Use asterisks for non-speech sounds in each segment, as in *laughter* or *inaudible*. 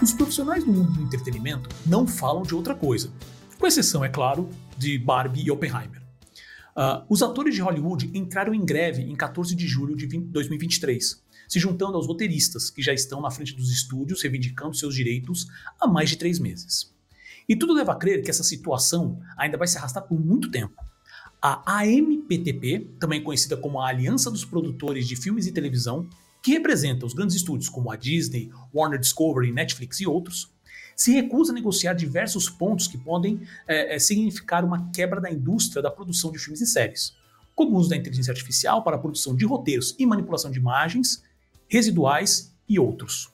Os profissionais do mundo do entretenimento não falam de outra coisa, com exceção, é claro, de Barbie e Oppenheimer. Uh, os atores de Hollywood entraram em greve em 14 de julho de 20, 2023, se juntando aos roteiristas, que já estão na frente dos estúdios reivindicando seus direitos há mais de três meses. E tudo leva a crer que essa situação ainda vai se arrastar por muito tempo. A AMPTP, também conhecida como a Aliança dos Produtores de Filmes e Televisão, que representa os grandes estúdios como a Disney, Warner Discovery, Netflix e outros, se recusa a negociar diversos pontos que podem é, significar uma quebra da indústria da produção de filmes e séries, como o uso da inteligência artificial para a produção de roteiros e manipulação de imagens, residuais e outros.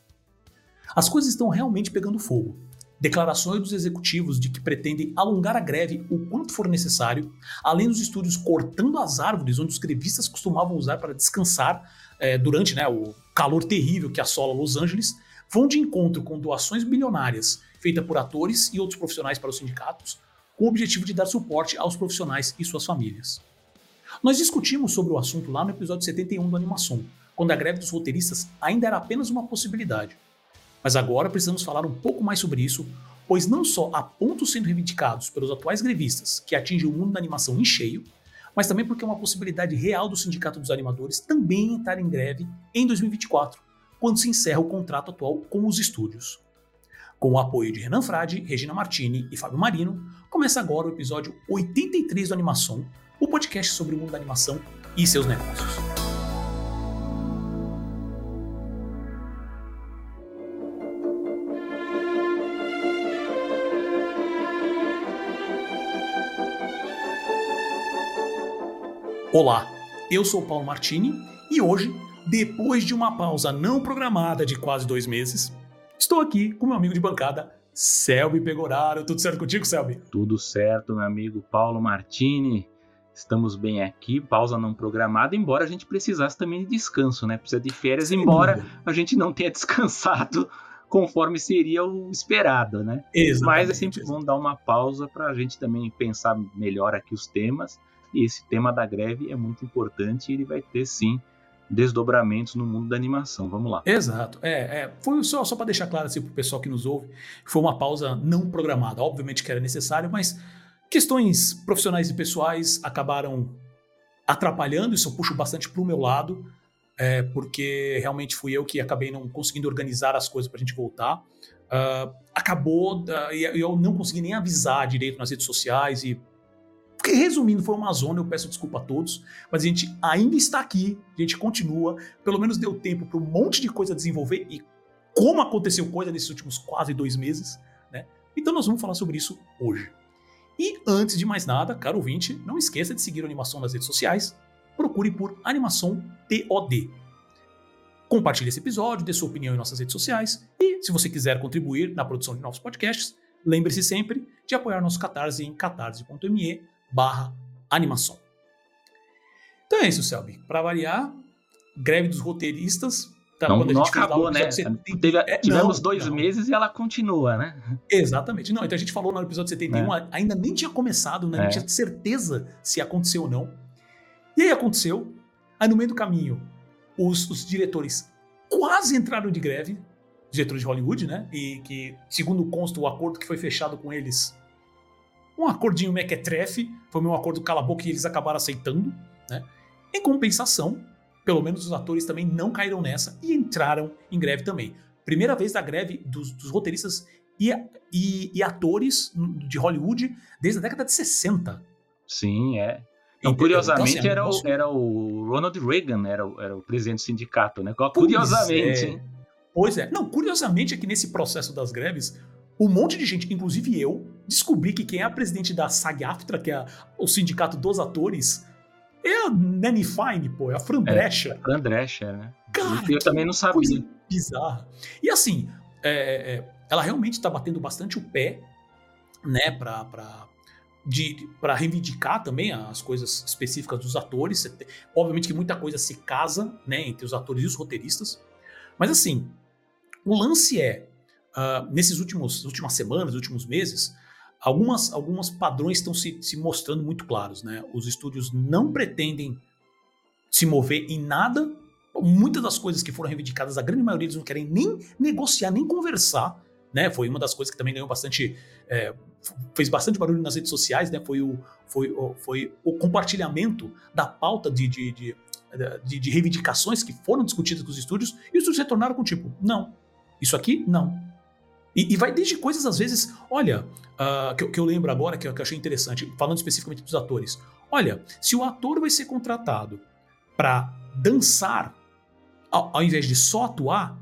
As coisas estão realmente pegando fogo. Declarações dos executivos de que pretendem alongar a greve o quanto for necessário, além dos estúdios cortando as árvores onde os grevistas costumavam usar para descansar é, durante né, o calor terrível que assola Los Angeles, vão de encontro com doações bilionárias feitas por atores e outros profissionais para os sindicatos, com o objetivo de dar suporte aos profissionais e suas famílias. Nós discutimos sobre o assunto lá no episódio 71 do Animação, quando a greve dos roteiristas ainda era apenas uma possibilidade. Mas agora precisamos falar um pouco mais sobre isso, pois não só há pontos sendo reivindicados pelos atuais grevistas que atingem o mundo da animação em cheio, mas também porque é uma possibilidade real do Sindicato dos Animadores também entrar em greve em 2024, quando se encerra o contrato atual com os estúdios. Com o apoio de Renan Frade, Regina Martini e Fábio Marino, começa agora o episódio 83 do Animação, o podcast sobre o mundo da animação e seus negócios. Olá, eu sou Paulo Martini e hoje depois de uma pausa não programada de quase dois meses, estou aqui com meu amigo de bancada, Selby Pegoraro. Tudo certo contigo, Selby? Tudo certo, meu amigo Paulo Martini. Estamos bem aqui, pausa não programada, embora a gente precisasse também de descanso, né? Precisa de férias, Sem embora dúvida. a gente não tenha *laughs* descansado conforme seria o esperado, né? Exatamente. Mas é sempre bom dar uma pausa para a gente também pensar melhor aqui os temas. E esse tema da greve é muito importante e ele vai ter sim desdobramentos no mundo da animação. Vamos lá. Exato. É, é foi só, só para deixar claro assim, para o pessoal que nos ouve, foi uma pausa não programada. Obviamente que era necessário, mas questões profissionais e pessoais acabaram atrapalhando. Isso eu puxo bastante para o meu lado, é, porque realmente fui eu que acabei não conseguindo organizar as coisas para a gente voltar. Uh, acabou, uh, e eu não consegui nem avisar direito nas redes sociais e porque, resumindo, foi uma zona, eu peço desculpa a todos, mas a gente ainda está aqui, a gente continua, pelo menos deu tempo para um monte de coisa desenvolver e como aconteceu coisa nesses últimos quase dois meses, né? Então nós vamos falar sobre isso hoje. E antes de mais nada, caro ouvinte, não esqueça de seguir a animação nas redes sociais, procure por Animação TOD. Compartilhe esse episódio, dê sua opinião em nossas redes sociais e, se você quiser contribuir na produção de novos podcasts, lembre-se sempre de apoiar nosso Catarse em catarse.me barra animação. Então é isso, Selby. Para variar, greve dos roteiristas. Tá, não, não acabou, né? Teve, é, tivemos não, dois não. meses e ela continua, né? Exatamente. Não, então a gente falou no episódio 71, é. ainda nem tinha começado, né? É. Não tinha certeza se aconteceu ou não. E aí aconteceu. Aí no meio do caminho, os, os diretores quase entraram de greve, diretores de Hollywood, né? E que, segundo consta, o acordo que foi fechado com eles um acordinho mequetrefe, foi um acordo cala-boca e eles acabaram aceitando, né? Em compensação, pelo menos os atores também não caíram nessa e entraram em greve também. Primeira vez da greve dos, dos roteiristas e, e, e, atores de Hollywood desde a década de 60. Sim, é. Então, curiosamente, então, assim, era, o, era o Ronald Reagan, era o, era o presidente do sindicato, né? Curiosamente, pois é. Pois é. Não, curiosamente é que nesse processo das greves, um monte de gente, inclusive eu, descobri que quem é a presidente da SAG-AFTRA, que é o sindicato dos atores, é a Nanny Fine, pô, é a Fran é, Drescher. Fran Drescher, né? Cara, eu também não sabia. Bizarra. E assim, é, é, é ela realmente está batendo bastante o pé, né, pra, pra, de, para reivindicar também as coisas específicas dos atores. Obviamente que muita coisa se casa, né, entre os atores e os roteiristas. Mas assim, o lance é, uh, nesses últimos últimas semanas, últimos meses, algumas, algumas padrões estão se, se mostrando muito claros. Né? Os estúdios não pretendem se mover em nada. Muitas das coisas que foram reivindicadas, a grande maioria eles não querem nem negociar, nem conversar. né? Foi uma das coisas que também ganhou bastante. É, fez bastante barulho nas redes sociais, né? Foi o, foi, o, foi o compartilhamento da pauta de, de, de, de, de reivindicações que foram discutidas com os estúdios e os estúdios retornaram com tipo, não. Isso aqui, não. E, e, vai desde coisas, às vezes, olha, uh, que, que, eu lembro agora, que, que eu achei interessante, falando especificamente dos atores. Olha, se o ator vai ser contratado para dançar, ao, ao, invés de só atuar,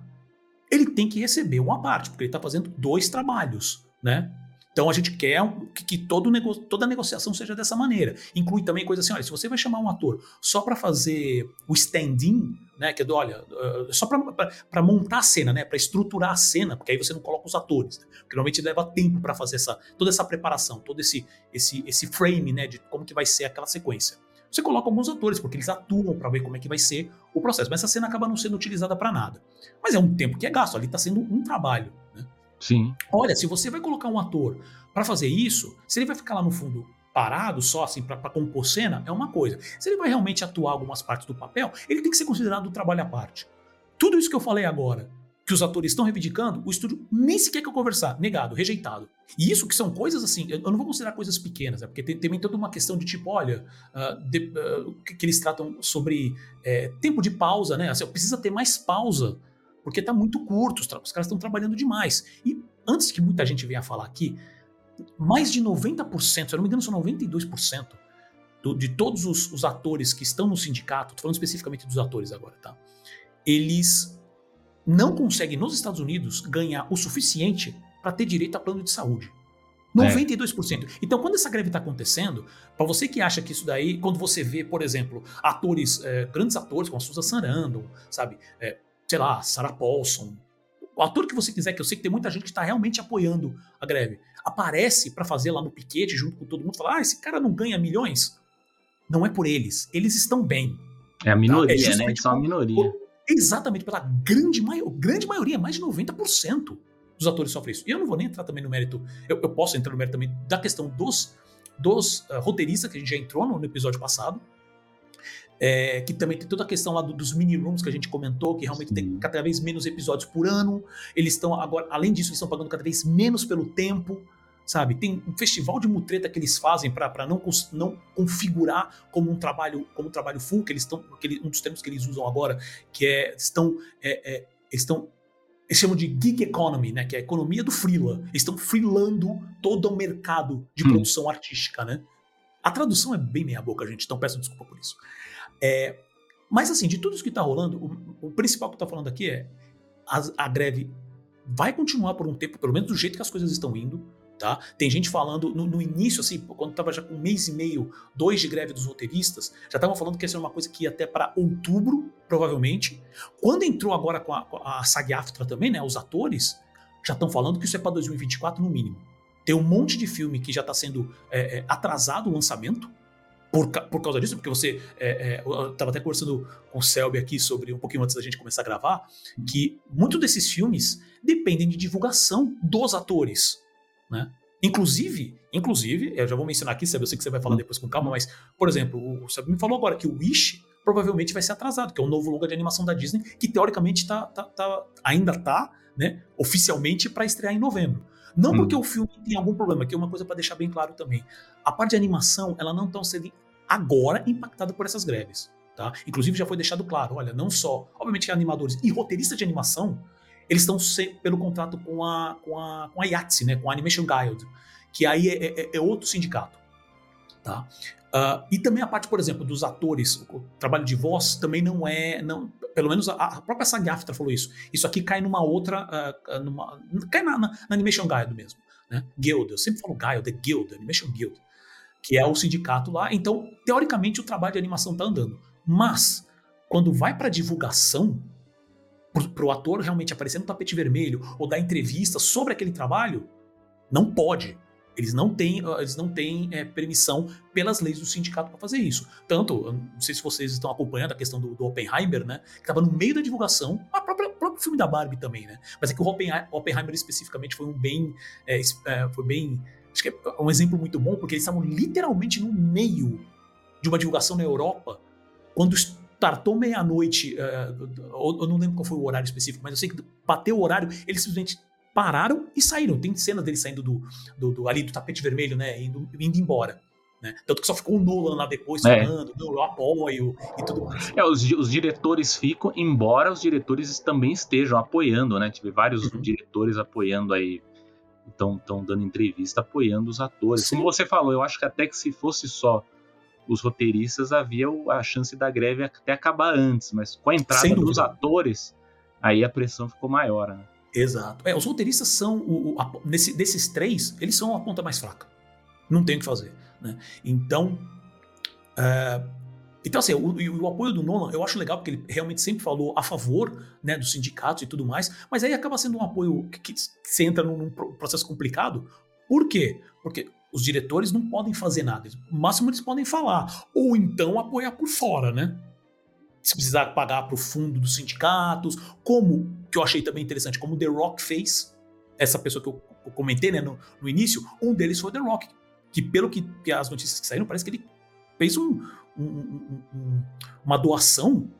ele tem que receber uma parte, porque ele está fazendo dois trabalhos, né? Então a gente quer que, que todo nego, toda negociação seja dessa maneira. Inclui também coisa assim, olha, se você vai chamar um ator só para fazer o stand-in, né, que é do, olha, uh, só para montar a cena, né, para estruturar a cena, porque aí você não coloca os atores, né, porque normalmente leva tempo para fazer essa toda essa preparação, todo esse esse esse frame, né, de como que vai ser aquela sequência. Você coloca alguns atores, porque eles atuam para ver como é que vai ser o processo. Mas essa cena acaba não sendo utilizada para nada. Mas é um tempo que é gasto, ali está sendo um trabalho. Sim. Olha, se você vai colocar um ator para fazer isso, se ele vai ficar lá no fundo parado só assim para compor cena, é uma coisa. Se ele vai realmente atuar algumas partes do papel, ele tem que ser considerado um trabalho à parte. Tudo isso que eu falei agora que os atores estão reivindicando, o estúdio nem sequer quer conversar, negado, rejeitado. E isso que são coisas assim, eu não vou considerar coisas pequenas, né? porque tem também toda uma questão de tipo, olha, uh, de, uh, que, eles tratam sobre é, tempo de pausa, né? Assim, precisa ter mais pausa, porque está muito curto, os, caras estão trabalhando demais. E antes que muita gente venha falar aqui, mais de 90%, se eu não me engano, são 92% do, de todos os, os atores que estão no sindicato, tô falando especificamente dos atores agora, tá? Eles não consegue nos Estados Unidos ganhar o suficiente para ter direito a plano de saúde. 92%. É. Então, quando essa greve está acontecendo, para você que acha que isso daí, quando você vê, por exemplo, atores, é, grandes atores como a Susan Sarandon, sabe, é, sei lá, Sarah Paulson, o ator que você quiser, que eu sei que tem muita gente que está realmente apoiando a greve, aparece para fazer lá no piquete junto com todo mundo, falar, ah, esse cara não ganha milhões. Não é por eles, eles estão bem. É a minoria, tá? é né? São a minoria. Exatamente, pela grande, maio, grande maioria, mais de 90% dos atores sofrem isso. E eu não vou nem entrar também no mérito, eu, eu posso entrar no mérito também da questão dos, dos uh, roteiristas, que a gente já entrou no, no episódio passado, é, que também tem toda a questão lá do, dos mini rooms que a gente comentou, que realmente Sim. tem cada vez menos episódios por ano. Eles estão agora, além disso, eles estão pagando cada vez menos pelo tempo sabe? Tem um festival de mutreta que eles fazem para não, não configurar como um trabalho como um trabalho full, que eles estão, um dos termos que eles usam agora, que é estão é, é, estão eles chamam de gig economy, né? Que é a economia do freela. Eles estão freelando todo o mercado de hum. produção artística, né? A tradução é bem meia boca, gente, então peço desculpa por isso. É, mas assim, de tudo isso que está rolando, o, o, principal que eu tô falando aqui é a, a greve vai continuar por um tempo, pelo menos do jeito que as coisas estão indo. Tá? Tem gente falando, no, no início, assim, quando estava já com um mês e meio, dois de greve dos roteiristas, já estavam falando que ia ser uma coisa que ia até para outubro, provavelmente. Quando entrou agora com a, a SAG-AFTRA também, né, os atores, já estão falando que isso é para 2024 no mínimo. Tem um monte de filme que já está sendo é, é, atrasado o lançamento, por, por causa disso, porque você. É, é, eu estava até conversando com o Selby aqui sobre um pouquinho antes da gente começar a gravar, que muitos desses filmes dependem de divulgação dos atores. Né? Inclusive, inclusive, eu já vou mencionar aqui, sabe, eu sei que você vai falar depois com calma, mas, por exemplo, o Sabe me falou agora que o Wish provavelmente vai ser atrasado, que é o novo longa de animação da Disney, que teoricamente tá, tá, tá ainda tá, né, oficialmente para estrear em novembro. Não hum. porque o filme tem algum problema, que é uma coisa para deixar bem claro também. A parte de animação, ela não está sendo agora impactada por essas greves. Tá? Inclusive já foi deixado claro, olha, não só, obviamente que animadores e roteiristas de animação eles estão pelo contrato com a, com a, com a IATSE, né, com a Animation Guild, que aí é, é, é outro sindicato. Tá? Uh, e também a parte, por exemplo, dos atores, o trabalho de voz também não é, não, pelo menos a, a própria SAG-AFTRA falou isso. Isso aqui cai numa outra, uh, numa, cai na, na, na, Animation Guild mesmo, né? Guild, eu sempre falo Guild, é Guild, Animation Guild, que é o sindicato lá. Então, teoricamente, o trabalho de animação está andando. Mas, quando vai para divulgação, para o ator realmente aparecer no tapete vermelho ou dar entrevista sobre aquele trabalho, não pode. Eles não têm, eles não têm é, permissão pelas leis do sindicato para fazer isso. Tanto, não sei se vocês estão acompanhando a questão do, do Oppenheimer, né? Que estava no meio da divulgação, a própria, o próprio filme da Barbie também, né? Mas é que o Oppenheimer especificamente foi um bem, é, foi bem, acho que é um exemplo muito bom porque eles estavam literalmente no meio de uma divulgação na Europa quando startou meia-noite, uh, eu não lembro qual foi o horário específico, mas eu sei que bateu o horário, eles simplesmente pararam e saíram. Tem cena dele saindo do, do, do ali do tapete vermelho, né? Indo, indo embora. Né? Tanto que só ficou o Nolan lá depois é. falando, eu apoio e tudo mais. É, os, os, diretores ficam, embora os diretores também estejam apoiando, né? Tive vários uhum. diretores apoiando aí, estão dando entrevista apoiando os atores. Sim. Como você falou, eu acho que até que se fosse só os roteiristas, havia a chance da greve até acabar antes, mas com a entrada dos atores, aí a pressão ficou maior, né? Exato. É, os roteiristas são, o, o a, nesse, desses três, eles são a ponta mais fraca. Não tem o que fazer. Né? Então, é, então assim, o, o, o, apoio do Nolan eu acho legal porque ele realmente sempre falou a favor né, dos sindicatos e tudo mais, mas aí acaba sendo um apoio que, que você entra num, num processo complicado. Por quê? Porque os diretores não podem fazer nada. O máximo eles podem falar. Ou então apoiar por fora, né? Se precisar pagar para o fundo dos sindicatos, como, que eu achei também interessante, como The Rock fez, essa pessoa que eu, eu comentei né, no, no, início, um deles foi The Rock, que pelo que, que, as notícias que saíram, parece que ele fez um, um, um, uma doação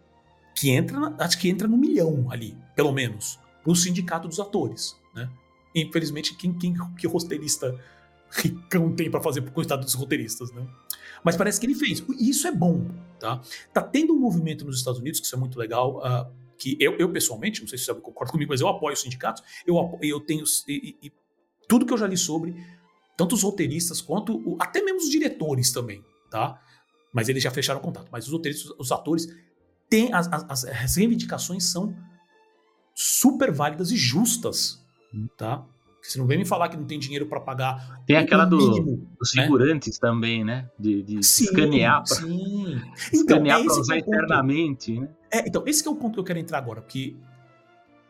que entra, acho que entra no milhão ali, pelo menos, para o sindicato dos atores, né? Infelizmente, quem, quem que roteirista ricão tem para fazer pro coitado dos roteiristas, né? Mas parece que ele fez. E isso é bom, tá? Tá tendo um movimento nos Estados Unidos, que isso é muito legal, uh, que eu, eu, pessoalmente, não sei se você concorda comigo, mas eu apoio os sindicatos, eu, eu tenho... E, e, tudo que eu já li sobre, tanto os roteiristas quanto o, até mesmo os diretores também, tá? Mas eles já fecharam contato. Mas os roteiristas, os atores, têm as, as, as reivindicações são super válidas e justas, tá? Você não vem me falar que não tem dinheiro para pagar. Tem aquela do, mínimo, dos né? figurantes né? também, né? De, de sim, escanear para *laughs* então, escanear para usar é eternamente, né? É, então, esse é o ponto que eu quero entrar agora, porque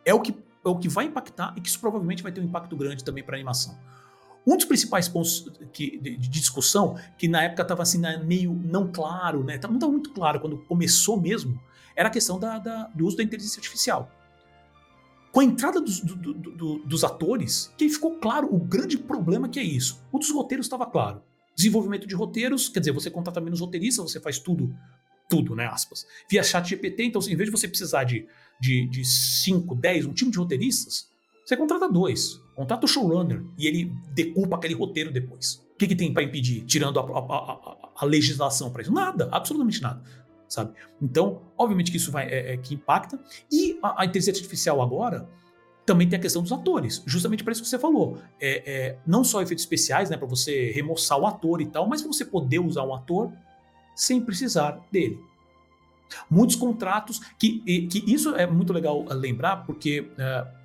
é o que, é o que vai impactar e que isso provavelmente vai ter um impacto grande também para a animação. Um dos principais pontos que, de, de, discussão, que na época estava assim, meio não claro, né? Não estava muito claro quando começou mesmo, era a questão da, da, do uso da inteligência artificial. Com a entrada dos, do, do, do, dos atores, que ficou claro o grande problema que é isso. O dos roteiros estava claro. Desenvolvimento de roteiros, quer dizer, você contrata menos roteiristas, você faz tudo, tudo, né, aspas. Via chat GPT, então em vez de você precisar de, de, de 5, 10, um time de roteiristas, você contrata dois. Contrata o showrunner e ele decupa aquele roteiro depois. O que, que tem para impedir, tirando a, a, a, a legislação para isso? Nada, absolutamente nada sabe? Então, obviamente que isso vai é, é, que impacta. E a, a, inteligência artificial agora também tem a questão dos atores, justamente para isso que você falou. É, é não só efeitos especiais, né, para você remoçar o ator e tal, mas você poder usar um ator sem precisar dele. Muitos contratos que, que isso é muito legal lembrar, porque uh,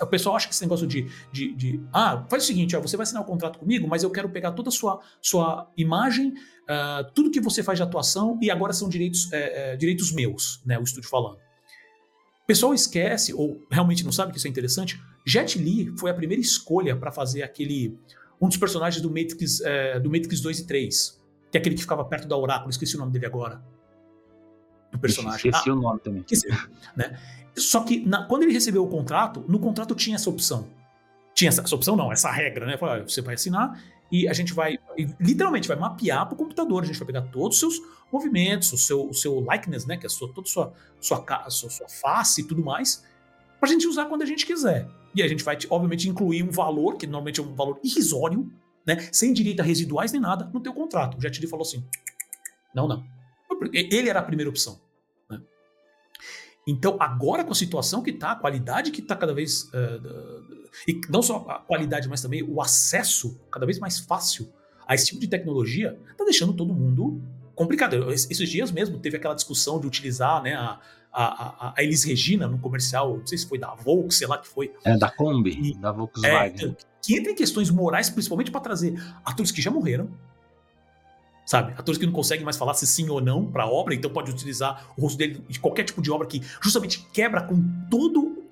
o pessoal acha que esse negócio de, de, de, Ah, faz o seguinte, ó, você vai assinar um contrato comigo, mas eu quero pegar toda a sua, sua imagem, uh, tudo que você faz de atuação, e agora são direitos, é, é, direitos meus, né? O estúdio falando. O pessoal esquece, ou realmente não sabe que isso é interessante. Jet Li foi a primeira escolha para fazer aquele. Um dos personagens do Matrix, é, do Matrix 2 e 3. Que é aquele que ficava perto da Oráculo, esqueci o nome dele agora. Do personagem. Esqueci ah, o nome também. Esqueci, né? Só que na, quando ele recebeu o contrato, no contrato tinha essa opção. Tinha essa, essa opção, não, essa regra, né? Falou, você vai assinar e a gente vai, literalmente, vai mapear para o computador. A gente vai pegar todos os seus movimentos, o seu, o seu likeness, né? Que é a sua, toda a sua, sua, sua, sua face e tudo mais, para a gente usar quando a gente quiser. E a gente vai, obviamente, incluir um valor, que normalmente é um valor irrisório, né? Sem direito a residuais nem nada, no teu contrato. O JetD falou assim: não, não. Ele era a primeira opção. Então, agora com a situação que está, a qualidade que está cada vez. Uh, e não só a qualidade, mas também o acesso cada vez mais fácil a esse tipo de tecnologia, está deixando todo mundo complicado. Esses dias mesmo teve aquela discussão de utilizar né, a, a, a, Elis Regina no comercial, não sei se foi da Volks, sei lá que foi. É, da Kombi, e, da Volkswagen. É, que entra em questões morais, principalmente para trazer atores que já morreram, sabe? Atores que não conseguem mais falar se sim ou não para a obra, então pode utilizar o rosto dele de qualquer tipo de obra que justamente quebra com todo,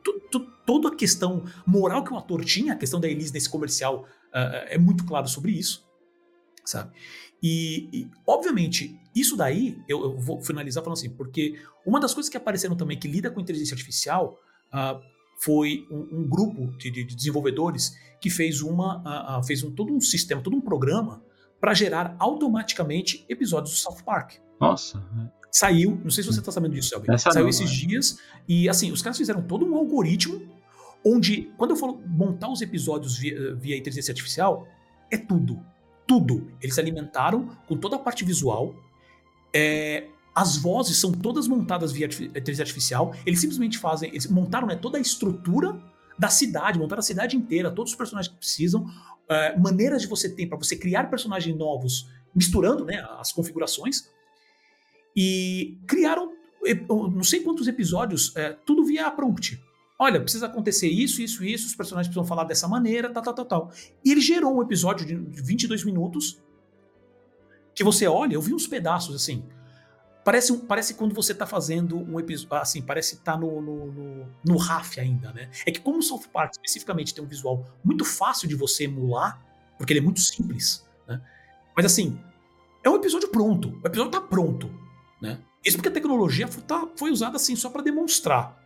toda a questão moral que o ator tinha, a questão da Elise nesse comercial uh, é muito claro sobre isso, sabe? E, e, obviamente, isso daí, eu, eu, vou finalizar falando assim, porque uma das coisas que apareceram também que lida com inteligência artificial uh, foi um, um grupo de, de, desenvolvedores que fez uma uh, fez um, todo um sistema, todo um programa para gerar automaticamente episódios do South Park. Nossa. Saiu, não sei se você está sabendo disso, Selby. Saiu não, esses né? dias e assim, os caras fizeram todo um algoritmo onde, quando eu falo montar os episódios via, via inteligência artificial, é tudo. Tudo. Eles alimentaram com toda a parte visual. É, as vozes são todas montadas via inteligência artificial. Eles simplesmente fazem. Eles montaram né, toda a estrutura da cidade, montaram a cidade inteira, todos os personagens que precisam, é, maneiras de você ter para você criar personagens novos, misturando né, as configurações. E criaram não sei quantos episódios, é, tudo via prompt. Olha, precisa acontecer isso, isso, isso, os personagens precisam falar dessa maneira, tal, tal, tal, tal. E ele gerou um episódio de 22 minutos que você olha, eu vi uns pedaços assim. Parece, parece quando você tá fazendo um episódio. Assim, parece estar tá no, no, no, no RAF ainda, né? É que, como o South Park especificamente tem um visual muito fácil de você emular, porque ele é muito simples, né? Mas assim, é um episódio pronto. O episódio tá pronto, né? Isso porque a tecnologia foi, tá, foi usada assim só para demonstrar.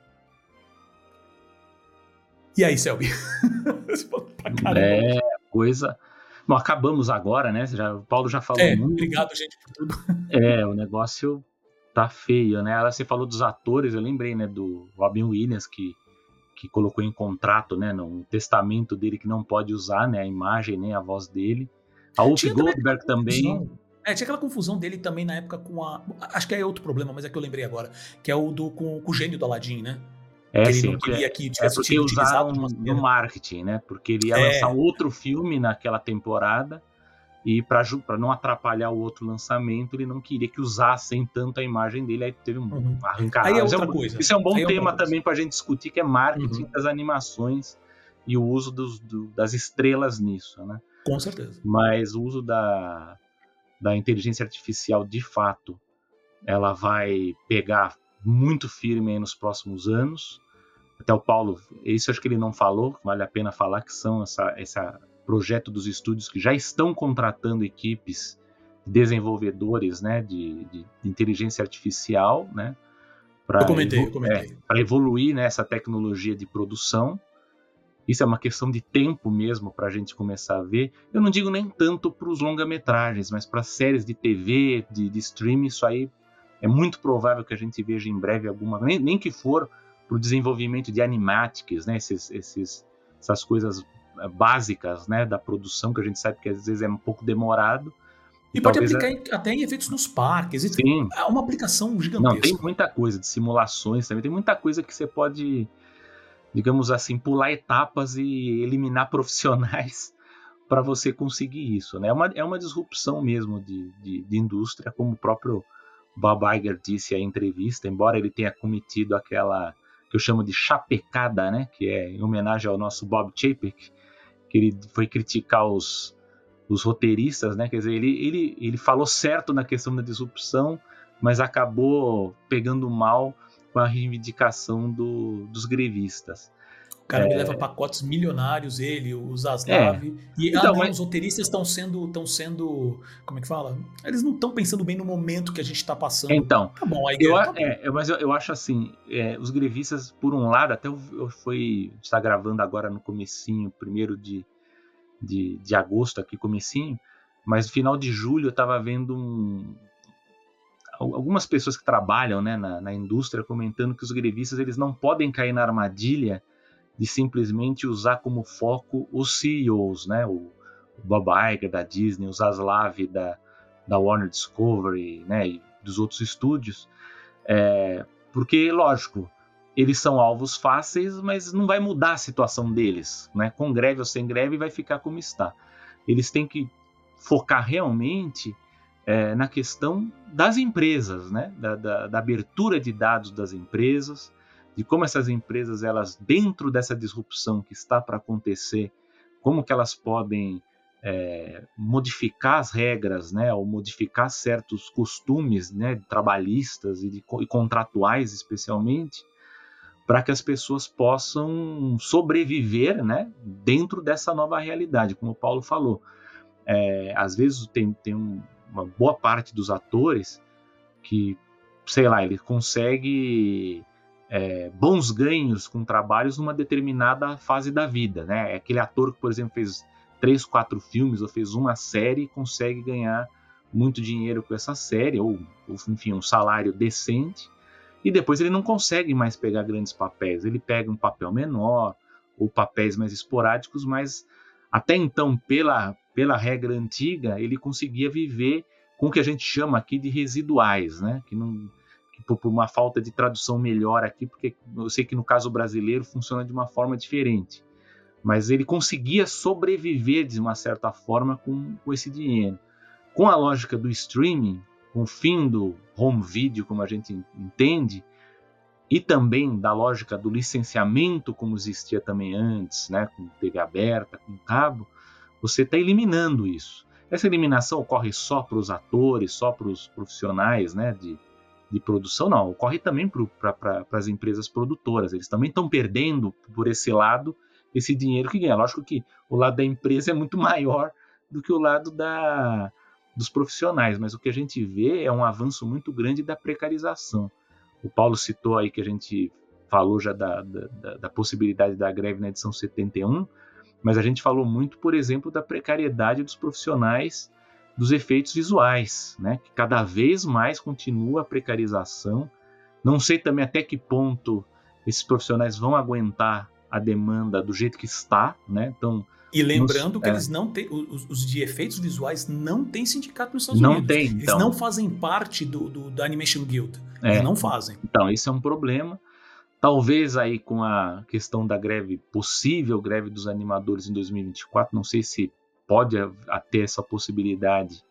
E aí, Selby? *laughs* é, coisa. Bom, acabamos agora, né? Já, o Paulo já falou é, muito. Obrigado, gente, por tudo. É, o negócio tá feio, né? Você falou dos atores, eu lembrei, né, do Robin Williams, que, que colocou em contrato, né, no testamento dele que não pode usar, né, a imagem, nem a voz dele. A Whoopi Goldberg também. É, tinha aquela confusão dele também na época com a. Acho que é outro problema, mas é que eu lembrei agora. Que é o do com, com o gênio do Aladdin, né? É, que sim, é, que é porque usaram no marketing, né? Porque ele ia é. lançar um outro filme naquela temporada e para não atrapalhar o outro lançamento, ele não queria que usassem tanto a imagem dele, aí teve um uhum. arrancado. Aí é outra é um, coisa. Isso é um bom é tema também para a gente discutir, que é marketing uhum. das animações e o uso dos, do, das estrelas nisso, né? Com certeza. Mas o uso da, da inteligência artificial, de fato, ela vai pegar muito firme nos próximos anos. Até o Paulo, isso acho que ele não falou, vale a pena falar, que são essa, esse projeto dos estúdios que já estão contratando equipes desenvolvedores né, de, de, de inteligência artificial, né? Para é, evoluir né, tecnologia de produção. Isso é uma questão de tempo mesmo para a gente começar a ver. Eu não digo nem tanto para os longa-metragens, mas para séries de TV, de, de streaming, isso aí é muito provável que a gente veja em breve alguma, nem, nem que for para o desenvolvimento de animatics, né? Esses, esses, essas coisas eh, básicas né? da produção, que a gente sabe que às vezes é um pouco demorado. E pode aplicar é... até em eventos nos parques. Sim. É uma aplicação gigantesca. Não, tem muita coisa de simulações também, tem muita coisa que você pode digamos assim, pular etapas e eliminar *laughs* profissionais para você conseguir isso. Né? É, uma, é uma disrupção mesmo de, de, de indústria, como o próprio Bob Iger disse em entrevista, embora ele tenha cometido aquela que eu chamo de chapecada, né? que é em homenagem ao nosso Bob Chapek, que ele foi criticar os, os roteiristas, né? quer dizer, ele, ele, ele falou certo na questão da disrupção, mas acabou pegando mal com a reivindicação do, dos grevistas. O cara é... me leva pacotes milionários, ele, o Zaslav. É. E então, ah, não, mas... os roteiristas estão sendo, estão sendo. Como é que fala? Eles não estão pensando bem no momento que a gente está passando. Então. Tá bom, aí eu, tá. É, mas eu, eu, acho assim, é, os grevistas, por um lado, até eu, eu fui. está gravando agora no comecinho, primeiro de, de, de agosto, aqui, comecinho. Mas no final de julho eu estava vendo um, algumas pessoas que trabalham né, na, na, indústria comentando que os grevistas eles não podem cair na armadilha de simplesmente usar como foco os CEOs, né, o, Bob Iger da Disney, o Zaslav da, da Warner Discovery, né, e dos outros estúdios, é, porque lógico eles são alvos fáceis, mas não vai mudar a situação deles, né? Com greve ou sem greve vai ficar como está. Eles têm que focar realmente é, na questão das empresas, né? Da, da, da, abertura de dados das empresas, de como essas empresas, elas dentro dessa disrupção que está para acontecer, como que elas podem é, modificar as regras, né? Ou modificar certos costumes, né? Trabalhistas e, de, e contratuais, especialmente, para que as pessoas possam sobreviver, né? Dentro dessa nova realidade, como o Paulo falou. É, às vezes tem, tem um, uma boa parte dos atores que, sei lá, ele consegue é, bons ganhos com trabalhos numa determinada fase da vida, né? É aquele ator que, por exemplo, fez três, quatro filmes ou fez uma série e consegue ganhar muito dinheiro com essa série ou, ou enfim, um salário decente e depois ele não consegue mais pegar grandes papéis. Ele pega um papel menor ou papéis mais esporádicos, mas até então, pela, pela regra antiga, ele conseguia viver com o que a gente chama aqui de residuais, né? Que não por, uma falta de tradução melhor aqui, porque eu sei que no caso brasileiro funciona de uma forma diferente, mas ele conseguia sobreviver de uma certa forma com, com esse dinheiro. Com a lógica do streaming, com o fim do home video, como a gente entende, e também da lógica do licenciamento, como existia também antes, né, com TV aberta, com cabo, você está eliminando isso. Essa eliminação ocorre só para os atores, só para os profissionais né, de, de produção, não, ocorre também para pra, as empresas produtoras. Eles também estão perdendo por esse lado esse dinheiro que ganha. Lógico que o lado da empresa é muito *laughs* maior do que o lado da, dos profissionais, mas o que a gente vê é um avanço muito grande da precarização. O Paulo citou aí que a gente falou já da, da, da possibilidade da greve na edição 71, mas a gente falou muito, por exemplo, da precariedade dos profissionais dos efeitos visuais, né? Que cada vez mais continua a precarização. Não sei também até que ponto esses profissionais vão aguentar a demanda do jeito que está, né? Então e lembrando nos, que é. eles não têm, os, os, de efeitos visuais não têm sindicato nos Estados não Unidos. Tem, então. Eles não fazem parte do, do da Animation Guild. É. Eles não fazem. Então, isso é um problema. Talvez aí com a questão da greve, possível greve dos animadores em 2024, não sei se pode ter essa possibilidade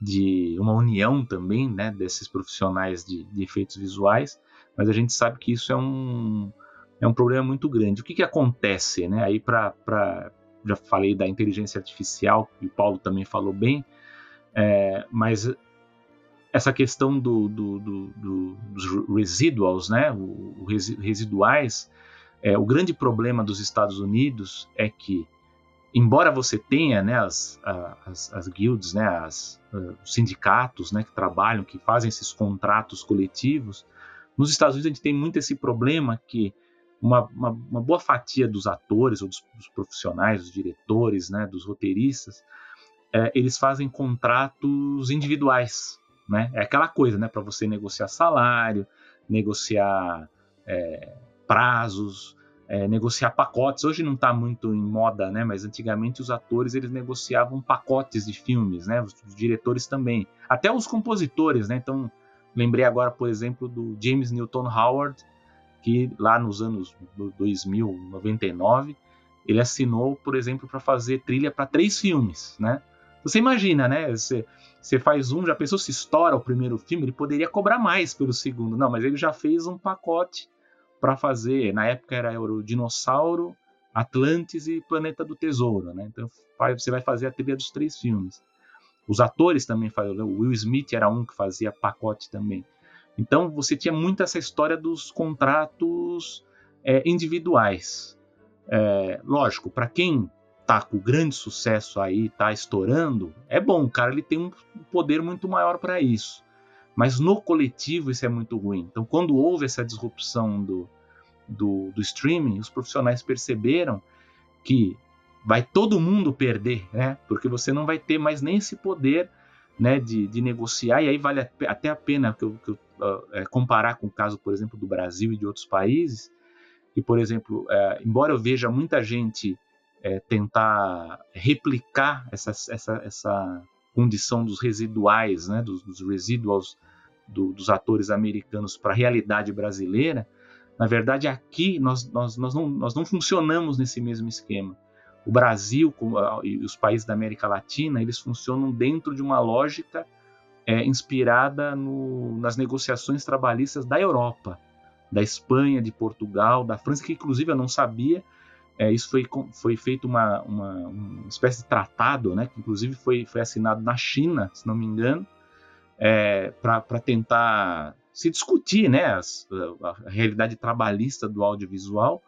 de uma união também, né, desses profissionais de, de efeitos visuais, mas a gente sabe que isso é um, é um problema muito grande. O que, que acontece, né, aí para já falei da inteligência artificial, e o Paulo também falou bem, é, mas essa questão do, do, do, dos residuals, né, o, o residuais, é, o grande problema dos Estados Unidos é que, embora você tenha né, as, as, as guilds, né, as, os sindicatos né, que trabalham, que fazem esses contratos coletivos, nos Estados Unidos a gente tem muito esse problema que uma, uma, uma boa fatia dos atores ou dos, dos, profissionais, dos diretores, né, dos roteiristas, é, eles fazem contratos individuais, né? É aquela coisa, né, para você negociar salário, negociar é, prazos, é, negociar pacotes. Hoje não está muito em moda, né? Mas antigamente os atores eles negociavam pacotes de filmes, né? Os, diretores também, até os compositores, né? Então lembrei agora, por exemplo, do James Newton Howard que lá nos anos 2000, 99, ele assinou, por exemplo, para fazer trilha para três filmes, né? Você imagina, né? Você, você faz um, já pensou se estoura o primeiro filme, ele poderia cobrar mais pelo segundo. Não, mas ele já fez um pacote para fazer. Na época era o Dinossauro, Atlantis e Planeta do Tesouro, né? Então você vai fazer a trilha dos três filmes. Os atores também faziam. O Will Smith era um que fazia pacote também. Então você tinha muito essa história dos contratos é, individuais. É, lógico, para quem tá com grande sucesso aí, tá estourando, é bom, o cara ele tem um poder muito maior para isso. Mas no coletivo isso é muito ruim. Então, quando houve essa disrupção do, do, do streaming, os profissionais perceberam que vai todo mundo perder, né? Porque você não vai ter mais nem esse poder né, de, de negociar, e aí vale até a pena que eu, que eu uh, comparar com o caso, por exemplo, do Brasil e de outros países, que, por exemplo, uh, embora eu veja muita gente uh, tentar replicar essa, essa, essa condição dos residuais, né, dos, dos residuals do, dos atores americanos para a realidade brasileira, na verdade aqui nós, nós, nós, não, nós não funcionamos nesse mesmo esquema o Brasil e os países da América Latina, eles funcionam dentro de uma lógica é, inspirada no, nas negociações trabalhistas da Europa, da Espanha, de Portugal, da França, que inclusive eu não sabia. É, isso foi, foi feito uma, uma, uma, espécie de tratado, né, que inclusive foi, foi assinado na China, se não me engano, é, para tentar se discutir né, as, a, realidade trabalhista do audiovisual,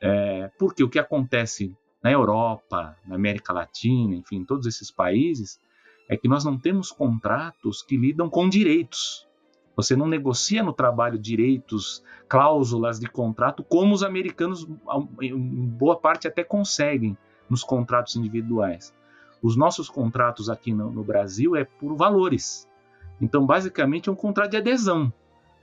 é, porque o que acontece na Europa, na América Latina, enfim, todos esses países, é que nós não temos contratos que lidam com direitos. Você não negocia no trabalho direitos, cláusulas de contrato, como os americanos, em boa parte, até conseguem nos contratos individuais. Os nossos contratos aqui no, no Brasil é por valores. Então, basicamente, é um contrato de adesão.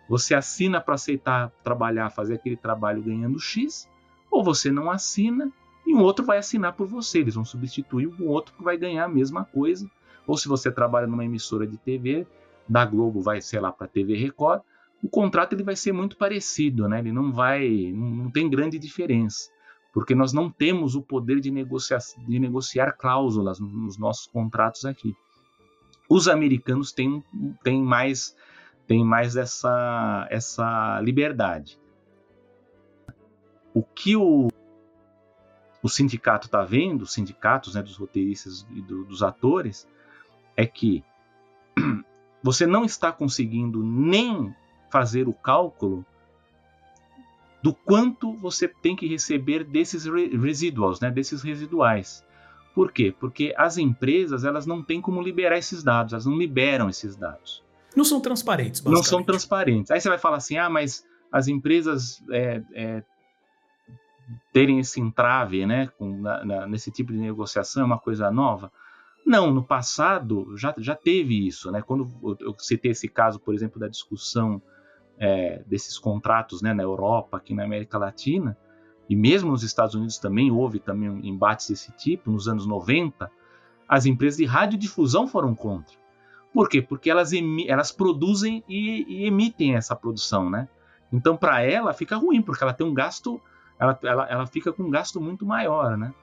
Você assina para aceitar trabalhar, fazer aquele trabalho ganhando X, ou você não assina e um outro vai assinar por você. Eles vão substituir um outro que vai ganhar a mesma coisa. Ou se você trabalha numa emissora de TV, da Globo vai, sei lá, para a TV Record, o contrato ele vai ser muito parecido, né? Ele não vai, não tem grande diferença, porque nós não temos o poder de de negociar cláusulas nos nossos contratos aqui. Os americanos têm, têm mais, têm mais essa, essa liberdade. O que o, o sindicato está vendo, os sindicatos né, dos roteiristas e do, dos atores, é que *clears throat* você não está conseguindo nem fazer o cálculo do quanto você tem que receber desses residuals, né, desses residuais. Por quê? Porque as empresas elas não têm como liberar esses dados, elas não liberam esses dados. Não são transparentes, Não são transparentes. Aí você vai falar assim, ah, mas as empresas é, é, terem esse entrave, né, com, na, na, nesse tipo de negociação é uma coisa nova? Não, no passado já, já teve isso, né? Quando eu citei esse caso, por exemplo, da discussão é, desses contratos né, na Europa, aqui na América Latina, e mesmo nos Estados Unidos também houve também embates desse tipo, nos anos 90, as empresas de radiodifusão foram contra. Por quê? Porque elas, elas produzem e, e, emitem essa produção, né? Então, para ela, fica ruim, porque ela tem um gasto, ela, ela, ela fica com um gasto muito maior, né?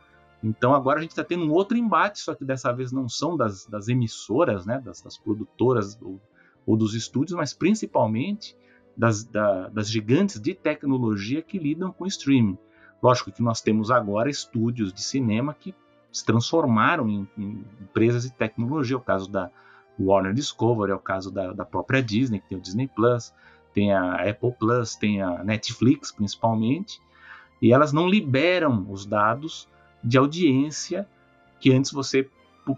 Então, agora a gente está tendo um outro embate, só que dessa vez não são das, das emissoras, né? Das, das produtoras ou, ou dos estúdios, mas principalmente das, da, das gigantes de tecnologia que lidam com streaming. Lógico que nós temos agora estúdios de cinema que se transformaram em, em empresas de tecnologia. É o caso da Warner Discovery, é o caso da, da própria Disney, que tem o Disney Plus, tem a Apple Plus, tem a Netflix principalmente, e elas não liberam os dados de audiência que antes você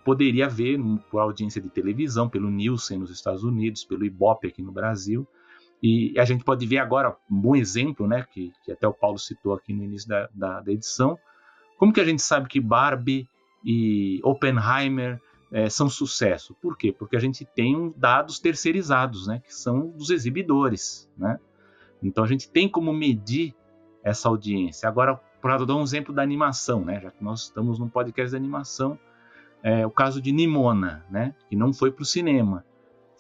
poderia ver por audiência de televisão, pelo Nielsen nos Estados Unidos, pelo Ibope aqui no Brasil. E a gente pode ver agora um bom exemplo, né, que, que até o Paulo citou aqui no início da, da, da, edição. Como que a gente sabe que Barbie e Oppenheimer é, são sucesso? Por quê? Porque a gente tem dados terceirizados, né, que são dos exibidores, né? Então a gente tem como medir essa audiência. Agora, para dar um exemplo da animação, né, já que nós estamos num podcast de animação, é, o caso de Nimona, né, que não foi para o cinema,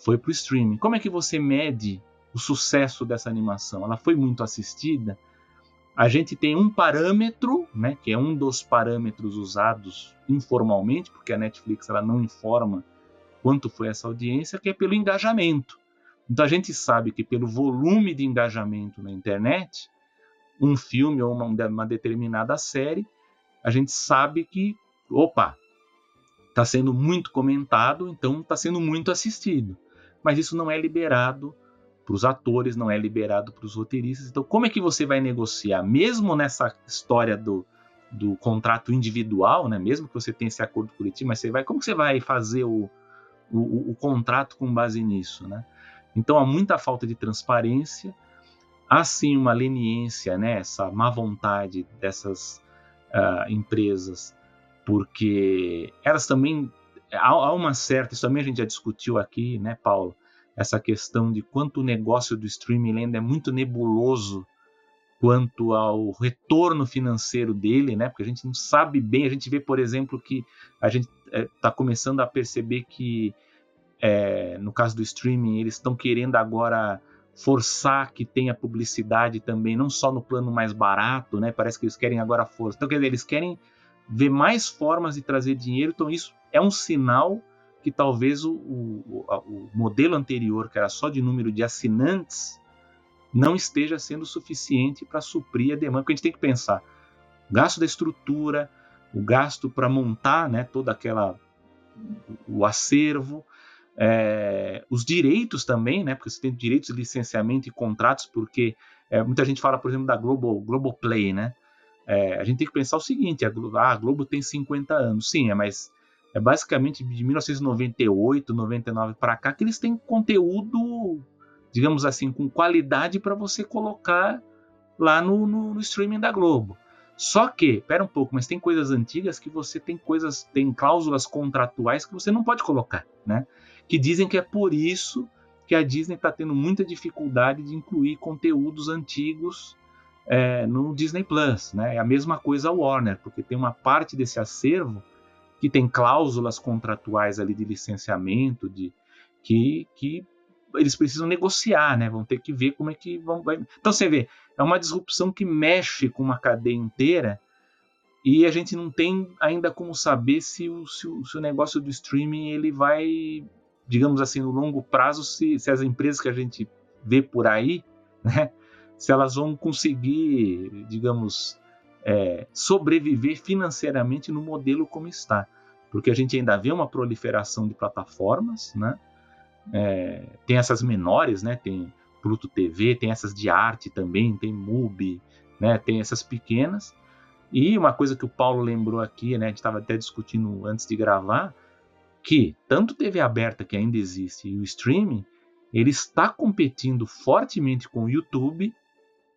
foi para o streaming. Como é que você mede o sucesso dessa animação. Ela foi muito assistida. A gente tem um parâmetro, né, que é um dos parâmetros usados informalmente, porque a Netflix ela não informa quanto foi essa audiência, que é pelo engajamento. Então a gente sabe que pelo volume de engajamento na internet, um filme ou uma, uma determinada série, a gente sabe que, opa, está sendo muito comentado, então está sendo muito assistido. Mas isso não é liberado para os atores, não é liberado para os roteiristas. Então, como é que você vai negociar, mesmo nessa história do, do contrato individual, né? Mesmo que você tenha esse acordo coletivo, mas você vai, como você vai fazer o, o, o contrato com base nisso, né? Então, há muita falta de transparência, há sim uma leniência, né? Essa má vontade dessas uh, empresas, porque elas também há uma certa, isso também a gente já discutiu aqui, né, Paulo? Essa questão de quanto o negócio do streaming ainda é muito nebuloso quanto ao retorno financeiro dele, né? Porque a gente não sabe bem. A gente vê, por exemplo, que a gente está é, começando a perceber que, é, no caso do streaming, eles estão querendo agora forçar que tenha publicidade também, não só no plano mais barato, né? Parece que eles querem agora força. Então, quer dizer, eles querem ver mais formas de trazer dinheiro. Então, isso é um sinal que talvez o, o, o, modelo anterior, que era só de número de assinantes, não esteja sendo suficiente para suprir a demanda. Porque a gente tem que pensar: o gasto da estrutura, o gasto para montar né, toda aquela. o acervo, é, os direitos também, né, porque você tem direitos de licenciamento e contratos, porque é, muita gente fala, por exemplo, da Global, Play, né? É, a gente tem que pensar o seguinte: a, ah, a Globo tem 50 anos, sim, é, mas é basicamente de 1998, 99 para cá que eles têm conteúdo, digamos assim, com qualidade para você colocar lá no, no, no, streaming da Globo. Só que, pera um pouco, mas tem coisas antigas que você tem coisas, tem cláusulas contratuais que você não pode colocar, né? Que dizem que é por isso que a Disney está tendo muita dificuldade de incluir conteúdos antigos é, no Disney Plus, né? É a mesma coisa a Warner, porque tem uma parte desse acervo que tem cláusulas contratuais ali de licenciamento, de que, que eles precisam negociar, né? Vão ter que ver como é que vão. Vai... Então você vê, é uma disrupção que mexe com uma cadeia inteira e a gente não tem ainda como saber se o, se o, se o negócio do streaming ele vai, digamos assim, no longo prazo, se, se as empresas que a gente vê por aí, né? Se elas vão conseguir, digamos, é, sobreviver financeiramente no modelo como está. Porque a gente ainda vê uma proliferação de plataformas, né? É, tem essas menores, né? Tem Pluto TV, tem essas de arte também, tem MUBI, né? Tem essas pequenas. E uma coisa que o Paulo lembrou aqui, né? A gente estava até discutindo antes de gravar, que tanto TV aberta que ainda existe e o streaming, ele está competindo fortemente com o YouTube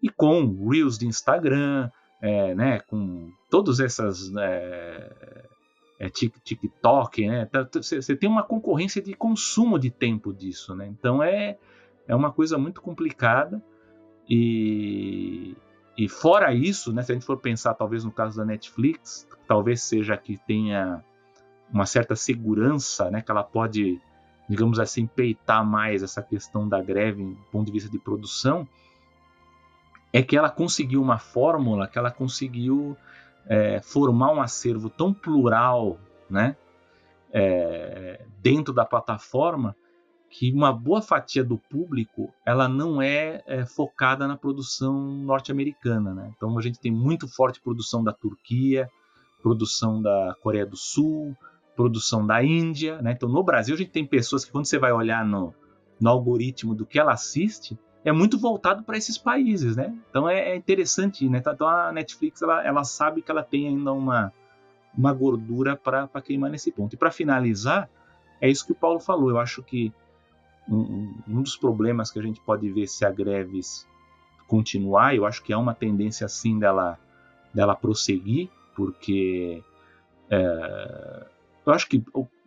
e com Reels de Instagram, é, né? Com todas essas é, é, TikTok, né? Você tem uma concorrência de consumo de tempo disso, né? Então é, é uma coisa muito complicada e, e fora isso, né? Se a gente for pensar talvez no caso da Netflix, talvez seja que tenha uma certa segurança, né? Que ela pode, digamos assim, peitar mais essa questão da greve do ponto de vista de produção, é que ela conseguiu uma fórmula que ela conseguiu é, formar um acervo tão plural, né, é, dentro da plataforma, que uma boa fatia do público ela não é, é focada na produção norte-americana, né? Então a gente tem muito forte produção da Turquia, produção da Coreia do Sul, produção da Índia, né? Então no Brasil a gente tem pessoas que quando você vai olhar no, no algoritmo do que ela assiste, é muito voltado para esses países, né? Então é, é, interessante, né? Então a Netflix ela, ela sabe que ela tem ainda uma, uma gordura para queimar nesse ponto. E para finalizar, é isso que o Paulo falou. Eu acho que um, um, dos problemas que a gente pode ver se a greve continuar, eu acho que há uma tendência assim dela, dela prosseguir, porque é, eu acho que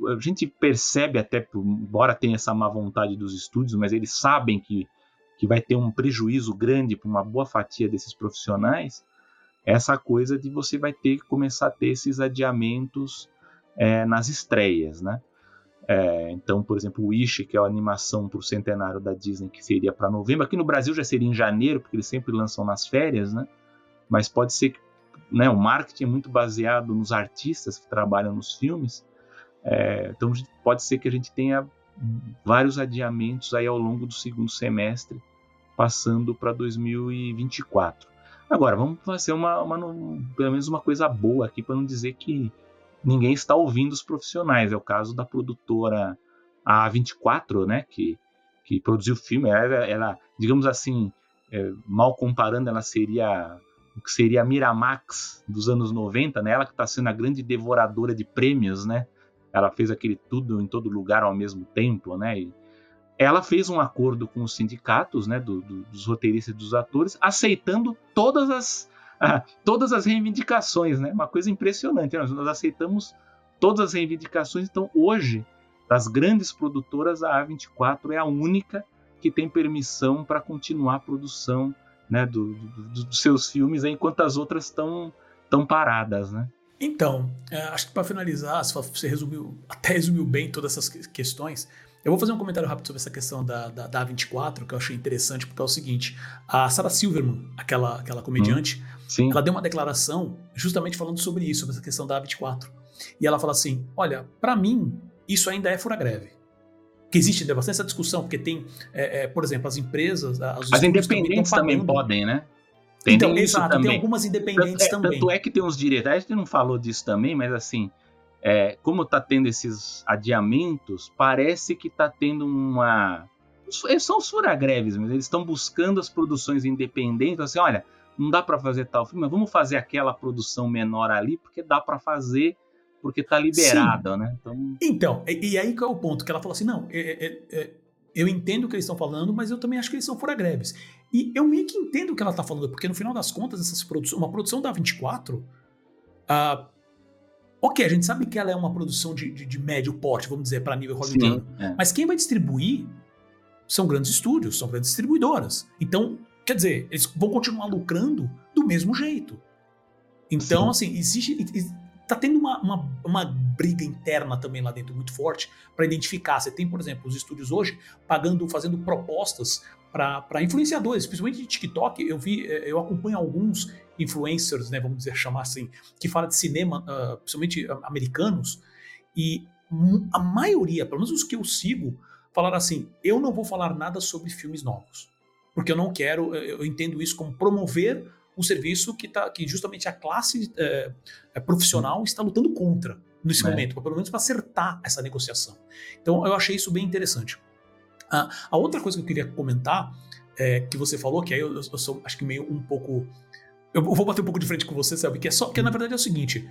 a gente percebe até, embora tenha essa má vontade dos estúdios, mas eles sabem que que vai ter um prejuízo grande para uma boa fatia desses profissionais, essa coisa de você vai ter que começar a ter esses adiamentos é, nas estreias, né? É, então, por exemplo, o Wish, que é a animação para o centenário da Disney, que seria para novembro, aqui no Brasil já seria em janeiro, porque eles sempre lançam nas férias, né? Mas pode ser que né, o marketing é muito baseado nos artistas que trabalham nos filmes, é, então pode ser que a gente tenha vários adiamentos aí ao longo do segundo semestre passando para 2024. Agora, vamos fazer uma, uma, pelo menos uma coisa boa aqui para não dizer que ninguém está ouvindo os profissionais. É o caso da produtora A24, né, que, que produziu o filme. Ela, ela digamos assim, é, mal comparando, ela seria o que seria a Miramax dos anos 90, né? Ela que está sendo a grande devoradora de prêmios, né? Ela fez aquele tudo em todo lugar ao mesmo tempo, né? E ela fez um acordo com os sindicatos, né, do, do, dos roteiristas e dos atores, aceitando todas as, *laughs* ah, todas as reivindicações, né? Uma coisa impressionante. Nós, nós aceitamos todas as reivindicações. Então, hoje, das grandes produtoras, a A24 é a única que tem permissão para continuar a produção né, do, do, dos seus filmes, enquanto as outras estão tão paradas, né? Então, é, acho que para finalizar, você resumiu, até resumiu bem todas essas questões. Eu vou fazer um comentário rápido sobre essa questão da, da, da A24, que eu achei interessante, porque é o seguinte: a Sarah Silverman, aquela, aquela comediante, hum, ela deu uma declaração justamente falando sobre isso, sobre essa questão da A24. E ela fala assim: olha, para mim, isso ainda é fura-greve. Que existe né, bastante essa discussão, porque tem, é, é, por exemplo, as empresas. As, as independentes também, também podem, né? Tem então, exato, também. tem algumas independentes tanto, é, também. Tanto é que tem uns direitos, a gente não falou disso também, mas assim, é, como está tendo esses adiamentos, parece que está tendo uma. São os furagreves, mas eles estão buscando as produções independentes. Assim, olha, não dá para fazer tal filme, mas vamos fazer aquela produção menor ali, porque dá para fazer, porque está liberada, né? Então, então e, aí que é o ponto, que ela falou assim: não, é, é, é, eu entendo o que eles estão falando, mas eu também acho que eles são furagreves. E eu meio que entendo o que ela está falando, porque no final das contas, essas produções, uma produção da 24. Uh, Ok, a gente sabe que ela é uma produção de, de, de médio porte, vamos dizer, para nível hollywoodiano. É. Mas quem vai distribuir são grandes estúdios, são grandes distribuidoras. Então, quer dizer, eles vão continuar lucrando do mesmo jeito. Então, Sim. assim, existe. Tá tendo uma, uma, uma, briga interna também lá dentro muito forte para identificar. Você tem, por exemplo, os estúdios hoje pagando, fazendo propostas para influenciadores, principalmente de TikTok. Eu vi, eh, eu acompanho alguns influencers, né, vamos dizer, chamar assim, que falam de cinema, uh, principalmente americanos, e a maioria, pelo menos os que eu sigo, falaram assim: eu não vou falar nada sobre filmes novos. Porque eu não quero, eu entendo isso como promover um serviço que, tá, que justamente a classe é, profissional está lutando contra nesse é. momento, pelo menos para acertar essa negociação. Então eu achei isso bem interessante. Ah, a outra coisa que eu queria comentar, é, que você falou, que aí eu, eu, sou acho que meio um pouco. Eu vou bater um pouco de frente com você, sabe? Que é só que na verdade é o seguinte: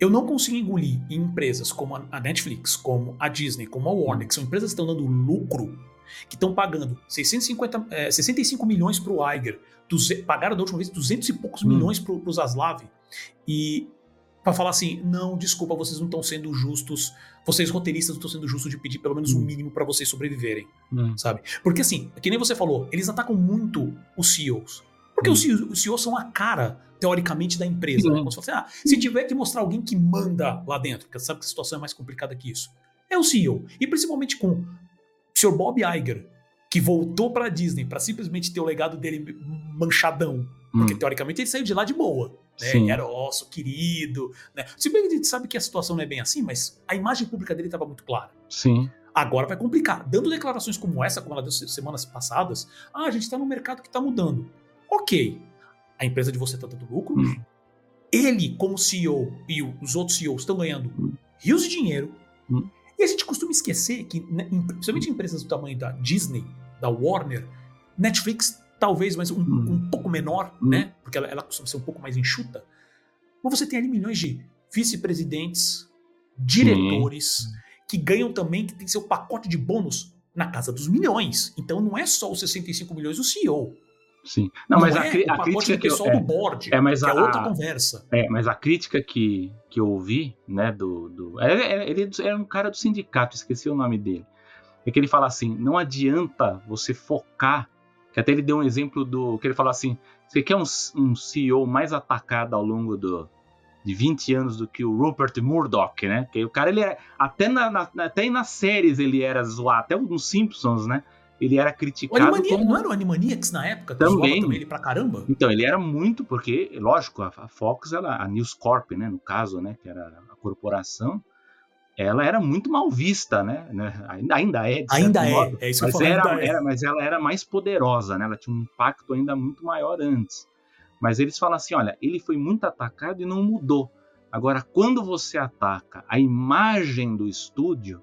eu não consigo engolir em empresas como a Netflix, como a Disney, como a Warner, que são empresas que estão dando lucro, que estão pagando 650, é, 65 milhões para o Iger, pagaram da última vez 200 e poucos hum. milhões para o Zaslav, e para falar assim, não, desculpa, vocês não estão sendo justos, vocês roteiristas não estão sendo justos de pedir pelo menos hum. o um mínimo para vocês sobreviverem, hum. sabe? Porque assim, que nem você falou, eles atacam muito os CEOs, porque os, CEOs, os CEOs são a cara teoricamente, da empresa. Né? Fosse, ah, se tiver que mostrar alguém que manda lá dentro, porque sabe que a situação é mais complicada que isso, é o CEO. E principalmente com o Sr. Bob Iger, que voltou para a Disney para simplesmente ter o legado dele manchadão. Porque hum. teoricamente ele saiu de lá de boa. Né? Ele era osso, querido. Né? Se bem que a gente sabe que a situação não é bem assim, mas a imagem pública dele estava muito clara. Sim. Agora vai complicar. Dando declarações como essa, como ela deu semanas passadas, ah, a gente está num mercado que está mudando. Ok, a empresa de você está dando lucro, hum. ele, como CEO, e os outros CEOs estão ganhando hum. rios de dinheiro. Hum. E a gente costuma esquecer que, né, principalmente empresas do tamanho da Disney, da Warner, Netflix, talvez, mas um, hum. um pouco menor, hum. né? Porque ela, ela costuma ser um pouco mais enxuta. Mas você tem ali milhões de vice-presidentes, diretores, que ganham também, que tem seu pacote de bônus na casa dos milhões. Então não é só os 65 milhões do CEO. Sim. Não, não mas é a, a crítica que eu, é, do board, é, mas a, é outra conversa. É, mas a crítica que, que eu ouvi, né, do, do é, é, ele é um cara do sindicato, esqueci o nome dele. É que ele fala assim, não adianta você focar, que até ele deu um exemplo do que ele fala assim, você quer um, um CEO mais atacado ao longo do, de 20 anos do que o Rupert Murdoch, né? Porque o cara ele é até na, na, até nas séries ele era zoado, até nos Simpsons, né? Ele era criticado. O Animania, como... Não era o Animaniacs na época? Também. também ele pra caramba? Então, ele era muito, porque, lógico, a Fox, ela, a News Corp, né, no caso, né, que era a corporação, ela era muito mal vista, né? né ainda é. Ainda é, modo, é isso mas, era, é. era, mas ela era mais poderosa, né? Ela tinha um impacto ainda muito maior antes. Mas eles falam assim: olha, ele foi muito atacado e não mudou. Agora, quando você ataca a imagem do estúdio,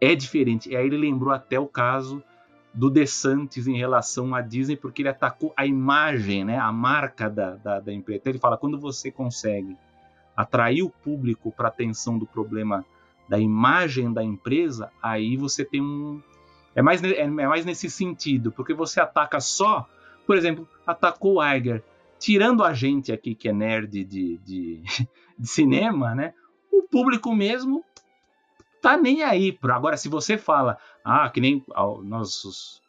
é diferente. E aí ele lembrou até o caso do DeSantis em relação à Disney, porque ele atacou a imagem, né, a marca da, da, da empresa. Então ele fala, quando você consegue atrair o público para a atenção do problema da imagem da empresa, aí você tem um... É mais, é, é mais nesse sentido, porque você ataca só, por exemplo, atacou o Iger, tirando a gente aqui que é nerd de, de, *laughs* de cinema, né? O público mesmo tá nem aí. Agora, se você fala, ah, que nem nossos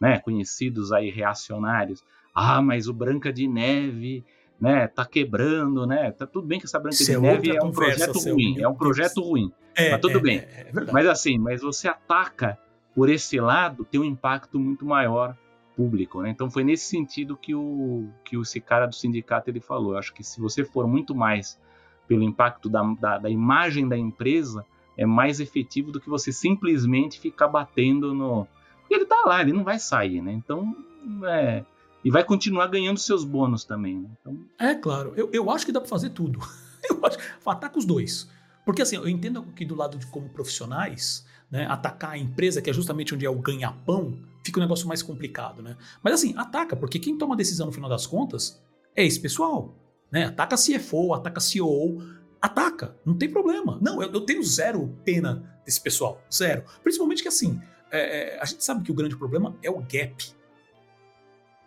né, conhecidos aí reacionários, ah, mas o Branca de Neve, né, tá quebrando, né? Tá tudo bem que essa Branca de é Neve é um projeto ruim, é um projeto ruim. É, mas tudo é, bem. É, é mas assim, mas você ataca por esse lado, tem um impacto muito maior público, né? Então foi nesse sentido que o que esse cara do sindicato ele falou. Eu acho que se você for muito mais pelo impacto da, da, da imagem da empresa, é mais efetivo do que você simplesmente ficar batendo no. Porque ele tá lá, ele não vai sair, né? Então, é. E vai continuar ganhando seus bônus também, né? Então... É, claro. Eu, eu acho que dá para fazer tudo. *laughs* Eu acho. Ataca os dois. Porque assim, eu entendo que do lado de como profissionais, né, atacar a empresa, que é justamente onde é o ganha-pão, fica um negócio mais complicado, né? Mas assim, ataca, porque quem toma a decisão no final das contas é esse pessoal. Né? Ataca CFO, ataca CEO, ataca, não tem problema. Não, eu, eu tenho zero pena desse pessoal, zero. Principalmente que assim, é, é, a gente sabe que o grande problema é o gap.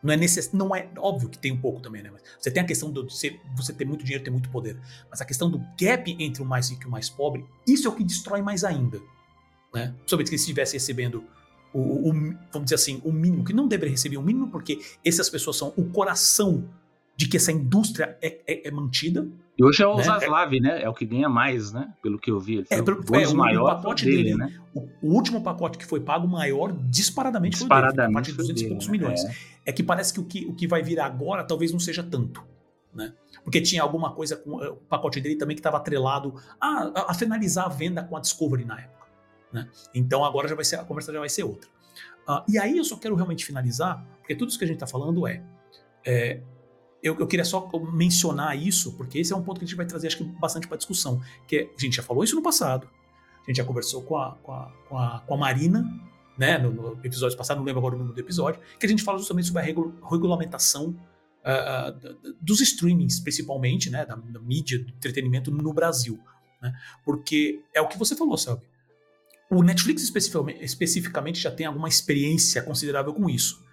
Não é necess... não é óbvio que tem um pouco também, né? Mas você tem a questão de você, você ter muito dinheiro, ter muito poder, mas a questão do gap entre o mais rico e o mais pobre, isso é o que destrói mais ainda, né? Principalmente que se estivesse recebendo o, o, vamos dizer assim, o mínimo, que não deveria receber o mínimo, porque essas pessoas são o coração de que essa indústria é, é, é mantida. E hoje é o né? Zaslav, né? É o que ganha mais, né? Pelo que eu vi. É, pelo, é, o, maior o pacote dele, dele né? O, o, último pacote que foi pago, maior, disparadamente, disparadamente foi dele, de 200 e poucos milhões. É. é. que parece que o, que o que vai vir agora talvez não seja tanto, né? Porque tinha alguma coisa com o pacote dele também que estava atrelado a, a, a, finalizar a venda com a Discovery na época. Né? Então agora já vai ser, a conversa já vai ser outra. Uh, e aí eu só quero realmente finalizar, porque tudo isso que a gente está falando é, é eu, eu, queria só mencionar isso, porque esse é um ponto que a gente vai trazer, acho que, bastante para discussão. Que é, a gente já falou isso no passado, a gente já conversou com a, com a, com a, com a Marina, né, no, no, episódio passado, não lembro agora o número do episódio, que a gente fala justamente sobre a regul regulamentação uh, dos streamings, principalmente, né, da, da, mídia, do entretenimento no Brasil. Né? Porque é o que você falou, sabe? O Netflix especificamente já tem alguma experiência considerável com isso,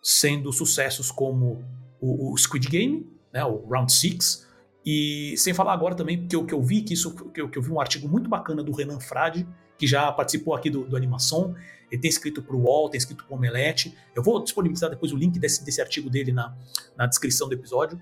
sendo sucessos como o, o Squid Game, né, o Round 6, e sem falar agora também que eu, que eu vi que isso que eu, que eu vi um artigo muito bacana do Renan Frade, que já participou aqui do, do Animação, ele tem escrito para o UOL, tem escrito para o Omelete. Eu vou disponibilizar depois o link desse, desse artigo dele na, na descrição do episódio.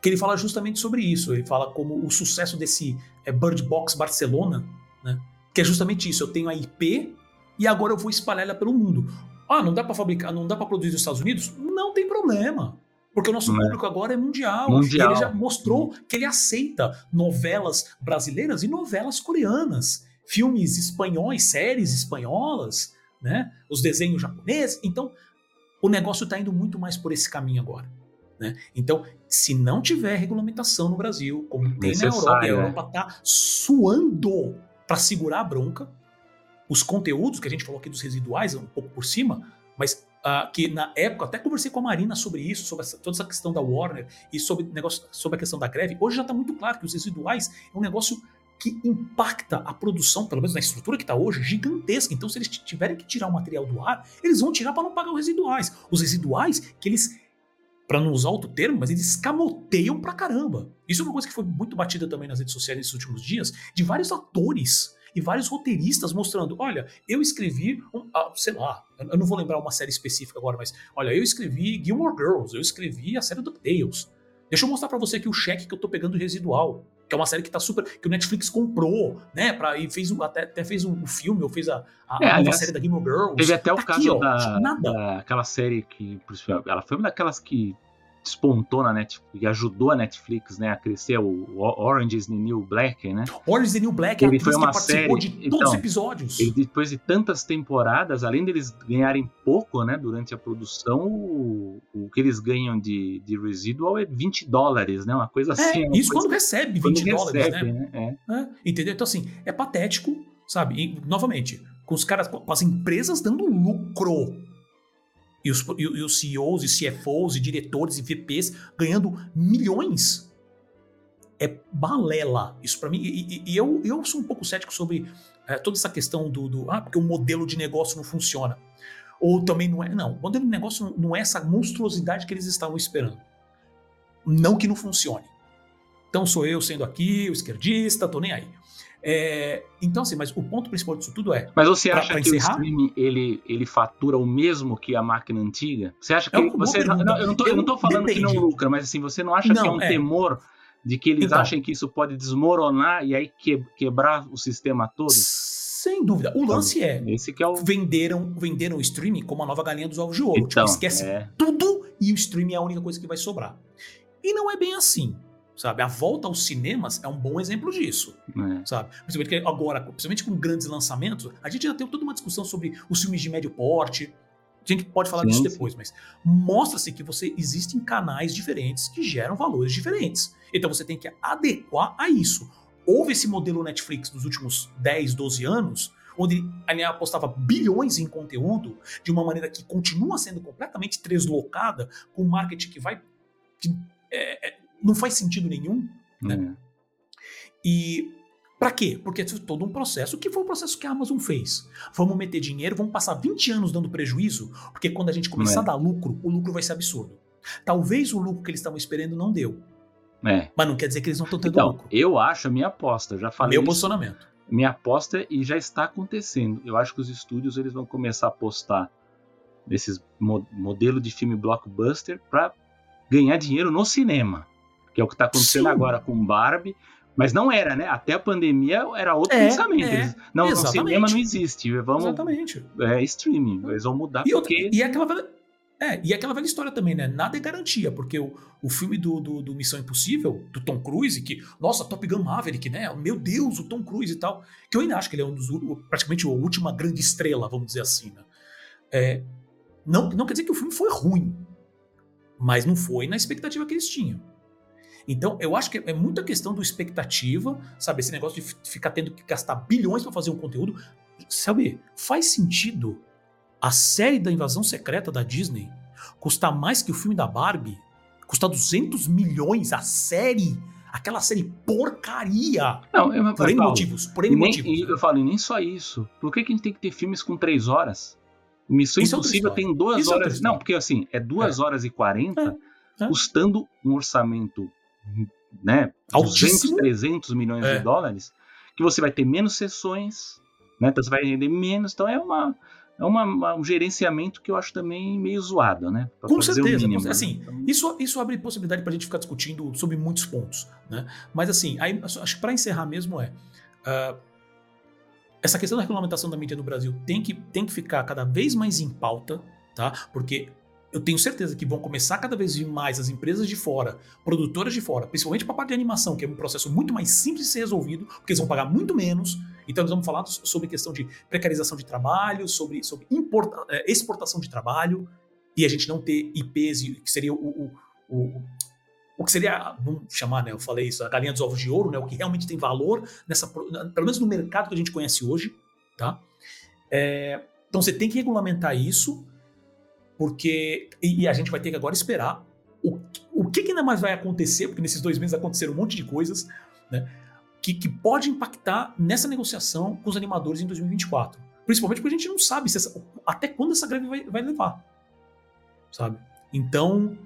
Que ele fala justamente sobre isso. Ele fala como o sucesso desse é, Bird Box Barcelona, né? Que é justamente isso. Eu tenho a IP e agora eu vou espalhar ela pelo mundo. Ah, não dá para fabricar, não dá para produzir nos Estados Unidos? Não tem problema. Porque o nosso é. público agora é mundial. mundial. ele já mostrou que ele aceita novelas brasileiras e novelas coreanas, filmes espanhóis, séries espanholas, né? Os desenhos japoneses. Então, o negócio está indo muito mais por esse caminho agora. Né? Então, se não tiver regulamentação no Brasil, como tem na Europa, e a Europa está suando para segurar a bronca, os conteúdos que a gente falou aqui dos residuais, um pouco por cima, mas Uh, que na época, até conversei com a Marina sobre isso, sobre essa, toda essa questão da Warner e sobre, negócio, sobre a questão da greve. Hoje já está muito claro que os residuais é um negócio que impacta a produção, pelo menos na estrutura que está hoje, gigantesca. Então, se eles tiverem que tirar o material do ar, eles vão tirar para não pagar os residuais. Os residuais que eles, para não usar outro termo, mas eles escamoteiam pra caramba. Isso é uma coisa que foi muito batida também nas redes sociais nesses últimos dias, de vários atores e vários roteiristas mostrando: olha, eu escrevi, um, ah, sei lá, eu não vou lembrar uma série específica agora, mas olha, eu escrevi Gilmore Girls, eu escrevi a série DuckTales. Deixa eu mostrar para você aqui o cheque que eu tô pegando residual. Que é uma série que tá super. que o Netflix comprou, né? Pra, e fez até, até fez um filme, ou fez a, a, é, a aliás, série da Gilmore Girls. Teve até o tá caso aqui, ó, da, nada. da, aquela série que. Ela foi uma daquelas que despontou na Netflix e ajudou a Netflix né, a crescer o Orange is the New Black, né? Orange is the New Black, ele foi uma série de todos então, os episódios. Ele, depois de tantas temporadas, além deles ganharem pouco, né, durante a produção, o, o que eles ganham de, de residual é 20 dólares, né? Uma coisa assim. É, uma isso coisa, quando recebe 20 quando dólares, recebe, né? né? É. É, entendeu? Então assim, é patético, sabe? E, novamente, com os caras, com as empresas dando lucro e os, e, e os CEOs e CFOs e diretores e VPs ganhando milhões. É balela isso para mim. E, e, eu, eu sou um pouco cético sobre é, toda essa questão do, do. Ah, porque o modelo de negócio não funciona. Ou também não é. Não, o modelo de negócio não é essa monstruosidade que eles estavam esperando. Não que não funcione. Então sou eu sendo aqui, o esquerdista, tô nem aí. É, então, assim, mas o ponto principal disso tudo é. Mas você acha pra que encerrar, o streaming ele, ele fatura o mesmo que a máquina antiga? Você acha que. É você, não, eu, não tô, eu não tô falando depende. que não lucra, mas assim, você não acha não, que é um é. temor de que eles então, achem que isso pode desmoronar e aí que, quebrar o sistema todo? Sem dúvida. O então, lance é. Esse que é o... venderam, venderam o streaming como a nova galinha dos ovos de ouro. Tipo, então, tipo, esquece é... tudo e o streaming é a única coisa que vai sobrar. E não é bem assim sabe? A volta aos cinemas é um bom exemplo disso, é. sabe? Principalmente agora, principalmente com grandes lançamentos, a gente já tem toda uma discussão sobre os filmes de médio porte. A gente pode falar sim, disso depois, sim. mas mostra-se que você existem canais diferentes que geram valores diferentes. Então você tem que adequar a isso. Houve esse modelo Netflix nos últimos 10, 12 anos, onde ele apostava bilhões em conteúdo de uma maneira que continua sendo completamente deslocada, com marketing que vai. Que, é, é não faz sentido nenhum. Né? Uhum. E para quê? Porque é todo um processo que foi o processo que a Amazon fez. Vamos meter dinheiro, vamos passar 20 anos dando prejuízo, porque quando a gente começar é. a dar lucro, o lucro vai ser absurdo. Talvez o lucro que eles estavam esperando não deu. É. Mas não quer dizer que eles não estão tendo então, lucro. Eu acho a minha aposta, já falei. Meu isso, posicionamento. minha aposta e já está acontecendo. Eu acho que os estúdios eles vão começar a apostar nesses mo modelo de filme blockbuster para ganhar dinheiro no cinema, que é o que está acontecendo Sim. agora com Barbie. Mas não era, né? Até a pandemia era outro é, pensamento. É, eles, não, no cinema não existe. Vamos, exatamente. É streaming. Eles vão mudar e porque. e aquela velha, é, e aquela velha história também, né? Nada é garantia, porque o, o filme do, do, do, Missão Impossível, do Tom Cruise, que, nossa, Top Gun Maverick, né? Meu Deus, o Tom Cruise e tal. Que eu ainda acho que ele é um dos praticamente a última grande estrela, vamos dizer assim, né? É, não, não quer dizer que o filme foi ruim, mas não foi na expectativa que eles tinham. Então, eu acho que é muita questão do expectativa, sabe? Esse negócio de ficar tendo que gastar bilhões para fazer um conteúdo. Sabe, faz sentido a série da Invasão Secreta da Disney custar mais que o filme da Barbie? Custar 200 milhões a série? Aquela série porcaria. Não, eu, por N motivos. Por N motivos. Eu falo, e nem só isso. Por que, que a gente tem que ter filmes com três horas? Missão Isso é Impossível é tem duas Isso é horas. É não, porque assim, é duas é. horas e quarenta, é. custando um orçamento, né? Altíssimo. 200, 300 milhões de dólares, que você vai ter menos sessões, né? Então você vai render menos. Então é uma. É uma, uma, um gerenciamento que eu acho também meio zoado, né? Pra com certeza. Mínimo, assim, então... isso, isso abre possibilidade para a gente ficar discutindo sobre muitos pontos, né? Mas assim, aí, acho que para encerrar mesmo é. Uh, essa questão da regulamentação da mídia no Brasil tem que, tem que ficar cada vez mais em pauta, tá? Porque eu tenho certeza que vão começar cada vez mais as empresas de fora, produtoras de fora, principalmente para a parte de animação, que é um processo muito mais simples de ser resolvido, porque eles vão pagar muito menos. Então, nós vamos falar sobre questão de precarização de trabalho, sobre, sobre importa, é, exportação de trabalho, e a gente não ter IPs, que seria o, o, o o que seria, vamos chamar, né, eu falei isso, a galinha dos ovos de ouro, né, o que realmente tem valor nessa, pelo menos no mercado que a gente conhece hoje, tá? É, então você tem que regulamentar isso, porque e, e, a gente vai ter que agora esperar o, o que, que ainda mais vai acontecer, porque nesses dois meses aconteceram um monte de coisas, né, que, que pode impactar nessa negociação com os animadores em 2024. Principalmente porque a gente não sabe essa, até quando essa greve vai, vai levar, sabe? Então,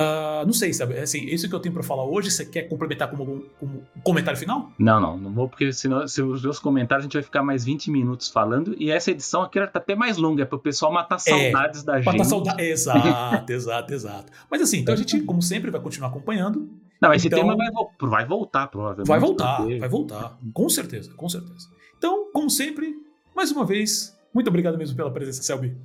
Uh, não sei, sabe? Assim, isso que eu tenho para falar hoje, você quer complementar com algum um comentário final? Não, não, não vou, porque senão, se os meus comentários, a gente vai ficar mais 20 minutos falando, e essa edição aqui tá até mais longa, é para o pessoal matar é, saudades é, da gente. Matar saudades, exato, *laughs* exato, exato. Mas assim, então a gente, como sempre, vai continuar acompanhando. Não, esse então, tema vai, vai voltar, provavelmente. Vai voltar, vai voltar, com certeza, com certeza. Então, como sempre, mais uma vez, muito obrigado mesmo pela presença, Selby.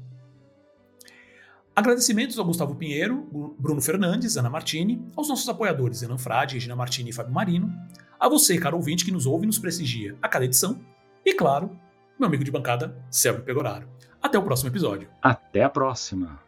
Agradecimentos ao Gustavo Pinheiro, Bruno Fernandes, Ana Martini, aos nossos apoiadores Enan Frade, Regina Martini e Fábio Marino, a você, caro ouvinte, que nos ouve e nos prestigia a cada edição, e claro, meu amigo de bancada, Sérgio Pegoraro. Até o próximo episódio. Até a próxima.